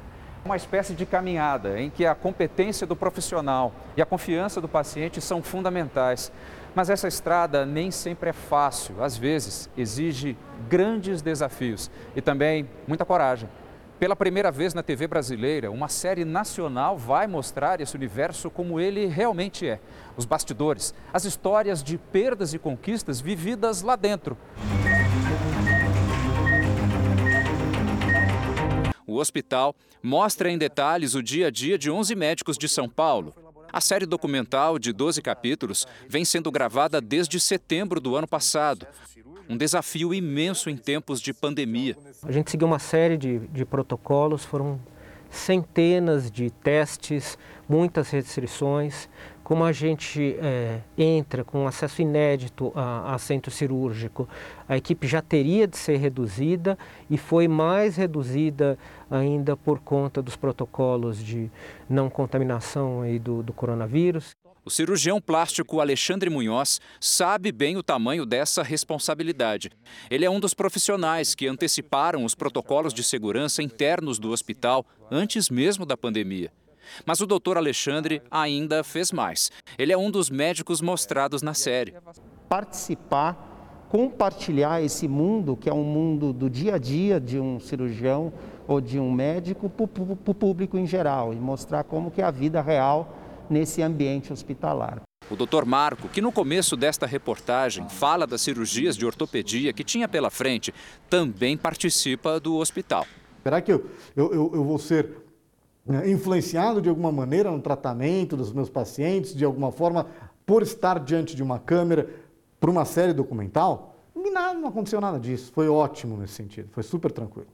Uma espécie de caminhada em que a competência do profissional e a confiança do paciente são fundamentais. Mas essa estrada nem sempre é fácil, às vezes exige grandes desafios e também muita coragem. Pela primeira vez na TV brasileira, uma série nacional vai mostrar esse universo como ele realmente é. Os bastidores, as histórias de perdas e conquistas vividas lá dentro. O hospital mostra em detalhes o dia a dia de 11 médicos de São Paulo. A série documental, de 12 capítulos, vem sendo gravada desde setembro do ano passado. Um desafio imenso em tempos de pandemia. A gente seguiu uma série de, de protocolos, foram centenas de testes, muitas restrições. Como a gente é, entra com acesso inédito a, a centro cirúrgico, a equipe já teria de ser reduzida e foi mais reduzida ainda por conta dos protocolos de não contaminação aí do, do coronavírus. O cirurgião plástico Alexandre Munhoz sabe bem o tamanho dessa responsabilidade. Ele é um dos profissionais que anteciparam os protocolos de segurança internos do hospital antes mesmo da pandemia. Mas o doutor Alexandre ainda fez mais. Ele é um dos médicos mostrados na série. Participar, compartilhar esse mundo, que é um mundo do dia a dia de um cirurgião ou de um médico, para o público em geral e mostrar como que é a vida real nesse ambiente hospitalar. O Dr. Marco, que no começo desta reportagem fala das cirurgias de ortopedia que tinha pela frente, também participa do hospital. Será que eu, eu, eu, vou ser influenciado de alguma maneira no tratamento dos meus pacientes, de alguma forma, por estar diante de uma câmera, por uma série documental? Nada, não aconteceu nada disso. Foi ótimo nesse sentido, foi super tranquilo.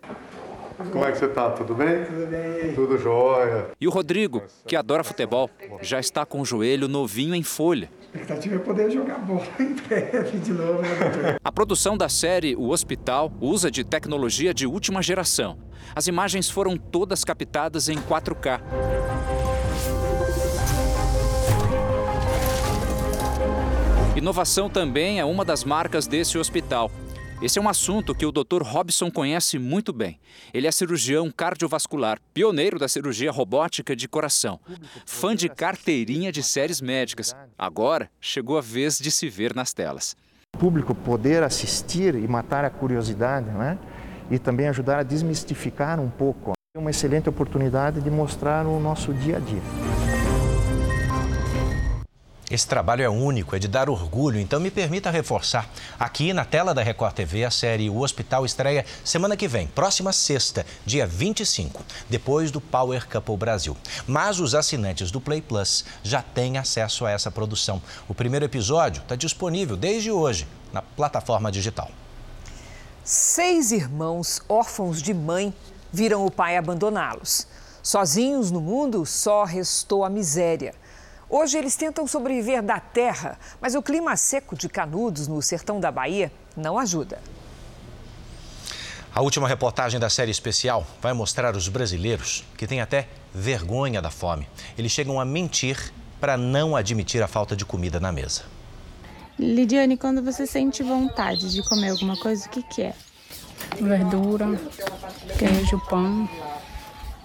Como é que você está? Tudo bem? Tudo bem. Tudo jóia. E o Rodrigo, que adora futebol, já está com o joelho novinho em folha. A expectativa é poder jogar bola em breve de novo, né? A produção da série O Hospital usa de tecnologia de última geração. As imagens foram todas captadas em 4K. E Inovação também é uma das marcas desse hospital. Esse é um assunto que o Dr. Robson conhece muito bem. Ele é cirurgião cardiovascular, pioneiro da cirurgia robótica de coração, fã de carteirinha de séries médicas. Agora chegou a vez de se ver nas telas. O público poder assistir e matar a curiosidade, né? E também ajudar a desmistificar um pouco. É uma excelente oportunidade de mostrar o nosso dia a dia. Esse trabalho é único, é de dar orgulho, então me permita reforçar. Aqui na tela da Record TV, a série O Hospital estreia semana que vem, próxima sexta, dia 25, depois do Power Couple Brasil. Mas os assinantes do Play Plus já têm acesso a essa produção. O primeiro episódio está disponível desde hoje na plataforma digital. Seis irmãos órfãos de mãe viram o pai abandoná-los. Sozinhos no mundo, só restou a miséria. Hoje eles tentam sobreviver da terra, mas o clima seco de Canudos, no sertão da Bahia, não ajuda. A última reportagem da série especial vai mostrar os brasileiros que têm até vergonha da fome. Eles chegam a mentir para não admitir a falta de comida na mesa. Lidiane, quando você sente vontade de comer alguma coisa, o que, que é? Verdura, queijo, pão,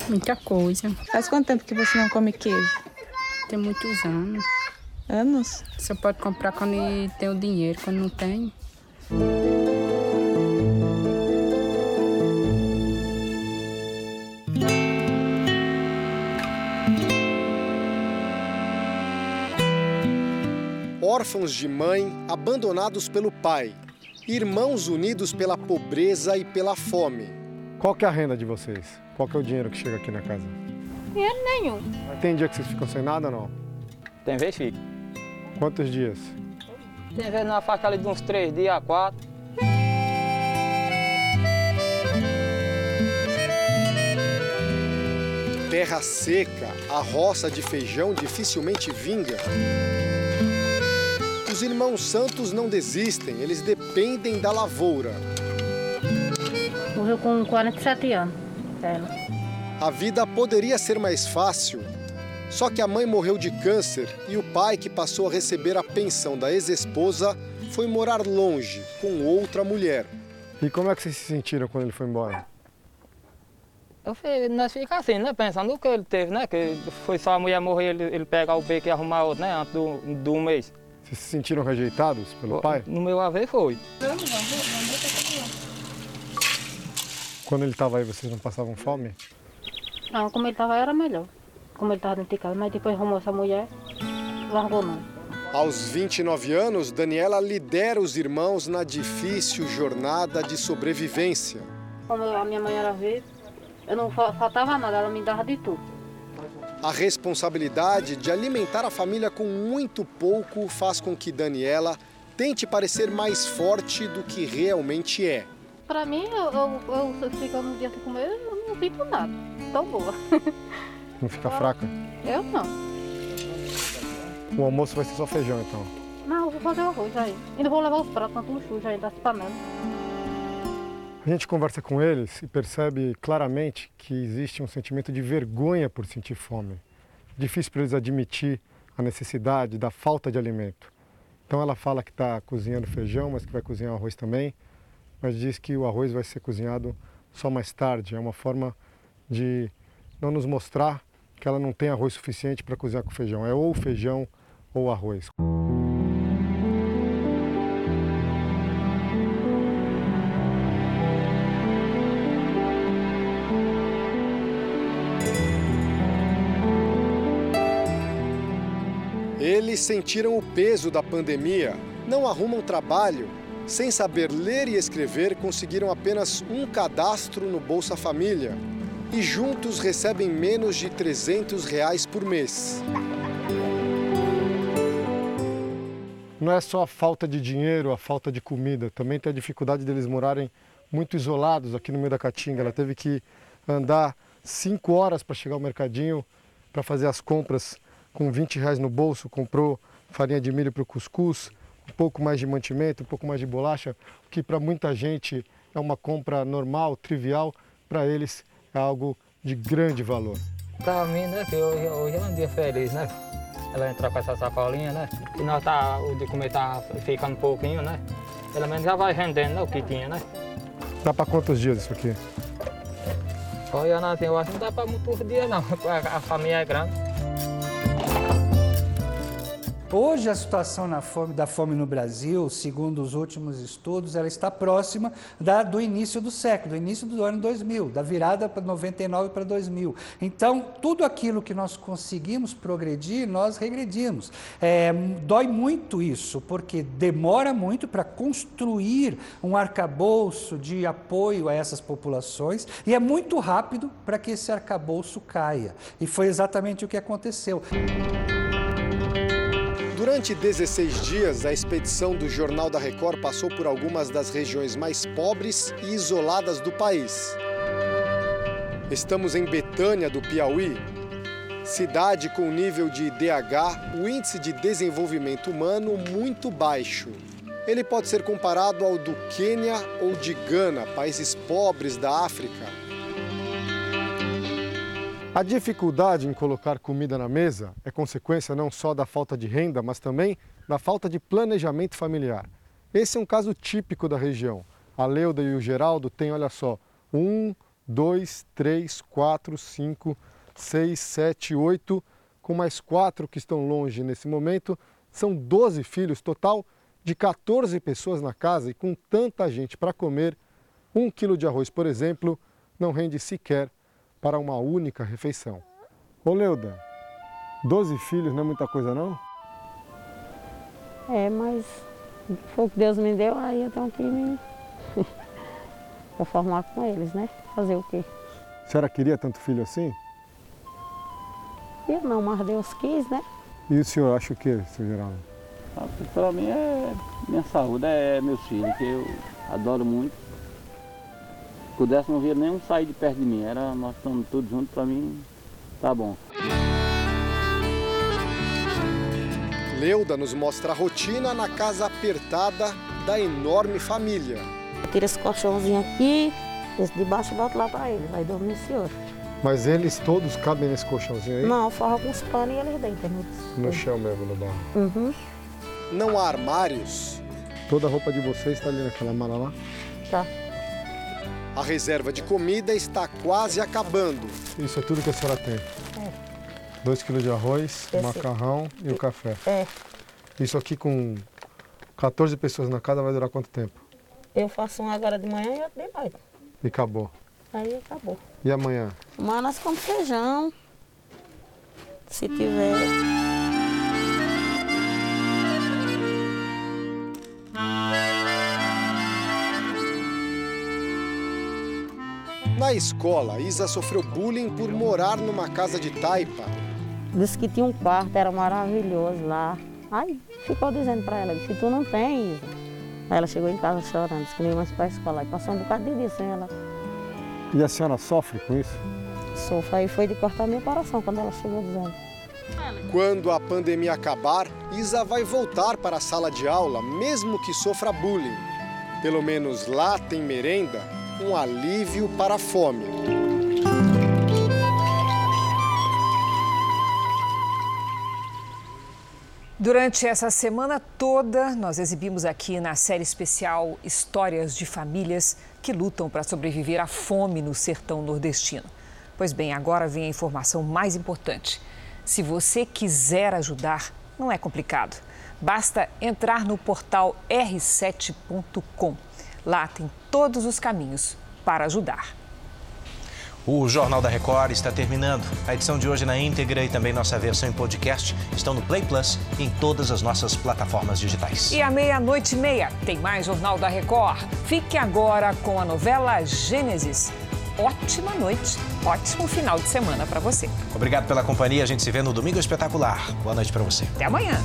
muita coisa. Faz quanto tempo que você não come queijo? Tem muitos anos. Anos? Você pode comprar quando tem o dinheiro, quando não tem. Órfãos de mãe, abandonados pelo pai, irmãos unidos pela pobreza e pela fome. Qual que é a renda de vocês? Qual que é o dinheiro que chega aqui na casa? Dinheiro nenhum. Tem dia que vocês ficam sem nada ou não? Tem vez fica. Quantos dias? Tem vez na faixa ali de uns três dias a quatro. Terra seca, a roça de feijão dificilmente vinga. Os irmãos Santos não desistem, eles dependem da lavoura. Morreu com 47 anos, ela. A vida poderia ser mais fácil, só que a mãe morreu de câncer e o pai, que passou a receber a pensão da ex-esposa, foi morar longe com outra mulher. E como é que vocês se sentiram quando ele foi embora? Eu fui, nós ficamos assim, né? Pensando o que ele teve, né? Que foi só a mulher morrer, ele, ele pegar o beco e arrumar outro, né? Antes do, do mês. Vocês se sentiram rejeitados pelo pai? No meu haver foi. Quando ele estava aí, vocês não passavam fome? Não, como ele estava era melhor. Como ele estava dentro de casa, mas depois arrumou essa mulher, largou não. Aos 29 anos, Daniela lidera os irmãos na difícil jornada de sobrevivência. Como a minha mãe era viva, eu não faltava nada, ela me dava de tudo. A responsabilidade de alimentar a família com muito pouco faz com que Daniela tente parecer mais forte do que realmente é. Para mim, eu, eu, eu ficando no dia sem comer, eu não fico nada. Tão boa. Não fica fraca? Eu não. O almoço vai ser só feijão, então? Não, vou fazer o arroz aí. Ainda vou levar os pratos, um sujo aí das panelas. A gente conversa com eles e percebe claramente que existe um sentimento de vergonha por sentir fome. Difícil para eles admitir a necessidade da falta de alimento. Então ela fala que está cozinhando feijão, mas que vai cozinhar arroz também, mas diz que o arroz vai ser cozinhado só mais tarde. É uma forma de não nos mostrar que ela não tem arroz suficiente para cozinhar com feijão. É ou feijão ou arroz. Eles sentiram o peso da pandemia, não arrumam trabalho. Sem saber ler e escrever, conseguiram apenas um cadastro no Bolsa Família e juntos recebem menos de 300 reais por mês. Não é só a falta de dinheiro, a falta de comida, também tem a dificuldade deles morarem muito isolados aqui no meio da Caatinga. Ela teve que andar cinco horas para chegar ao mercadinho para fazer as compras com 20 reais no bolso, comprou farinha de milho para o cuscuz, um pouco mais de mantimento, um pouco mais de bolacha, o que para muita gente é uma compra normal, trivial, para eles algo de grande valor. Para mim, né, que hoje, hoje é um dia feliz, né? ela entrar com essa sacolinha, né? E nós tá, o de comer tá ficando um pouquinho, né? Pelo menos já vai rendendo, né? O que tinha, né? Dá para quantos dias isso aqui? Olha, assim, eu acho que não dá para muitos dias, não. A família é grande. Hoje a situação fome, da fome no Brasil, segundo os últimos estudos, ela está próxima da, do início do século, do início do ano 2000, da virada para 99 para 2000. Então, tudo aquilo que nós conseguimos progredir, nós regredimos. É, dói muito isso, porque demora muito para construir um arcabouço de apoio a essas populações e é muito rápido para que esse arcabouço caia. E foi exatamente o que aconteceu. Durante 16 dias, a expedição do Jornal da Record passou por algumas das regiões mais pobres e isoladas do país. Estamos em Betânia, do Piauí, cidade com nível de DH, o índice de desenvolvimento humano muito baixo. Ele pode ser comparado ao do Quênia ou de Gana, países pobres da África. A dificuldade em colocar comida na mesa é consequência não só da falta de renda, mas também da falta de planejamento familiar. Esse é um caso típico da região. A Leuda e o Geraldo têm, olha só, um, dois, três, quatro, cinco, seis, sete, oito, com mais quatro que estão longe nesse momento. São 12 filhos total de 14 pessoas na casa e com tanta gente para comer, um quilo de arroz, por exemplo, não rende sequer para uma única refeição. Ô Leuda, 12 filhos não é muita coisa não? É, mas foi o que Deus me deu, aí eu tenho que me conformar com eles, né? Fazer o quê? A senhora queria tanto filho assim? Eu não, mas Deus quis, né? E o senhor acha o que, senhor Geraldo? Para mim é minha saúde, é meus filhos, que eu adoro muito pudesse não vir nenhum sair de perto de mim. Era, nós estamos todos juntos, para mim tá bom. Leuda nos mostra a rotina na casa apertada da enorme família. Eu tiro esse colchãozinho aqui, esse de baixo boto lá para eles, aí dorme nesse outro. Mas eles todos cabem nesse colchãozinho aí? Não, forra com os panos e eles deitam. No chão mesmo, no barro? Uhum. Não há armários? Toda a roupa de vocês está ali naquela mala lá? Tá. A reserva de comida está quase acabando. Isso é tudo que a senhora tem? É. 2 quilos de arroz, Esse. macarrão e o café. É. Isso aqui com 14 pessoas na casa vai durar quanto tempo? Eu faço um agora de manhã e outro de noite. E acabou? Aí acabou. E amanhã? Amanhã nós comemos feijão. Se tiver. Na escola, Isa sofreu bullying por morar numa casa de taipa. Disse que tinha um quarto, era maravilhoso lá. Aí ficou dizendo para ela, disse, tu não tem, Isa. Aí ela chegou em casa chorando, disse que nem mais para a escola. Aí passou um bocado de dia sem ela. E a senhora sofre com isso? Sofre, aí foi de cortar meu coração quando ela chegou dizendo. Quando a pandemia acabar, Isa vai voltar para a sala de aula, mesmo que sofra bullying. Pelo menos lá tem merenda um alívio para a fome. Durante essa semana toda, nós exibimos aqui na série especial Histórias de Famílias que lutam para sobreviver à fome no sertão nordestino. Pois bem, agora vem a informação mais importante. Se você quiser ajudar, não é complicado. Basta entrar no portal r7.com Lá tem todos os caminhos para ajudar. O Jornal da Record está terminando. A edição de hoje na íntegra e também nossa versão em podcast estão no Play Plus e em todas as nossas plataformas digitais. E à meia-noite e meia tem mais Jornal da Record. Fique agora com a novela Gênesis. Ótima noite, ótimo final de semana para você. Obrigado pela companhia. A gente se vê no Domingo Espetacular. Boa noite para você. Até amanhã.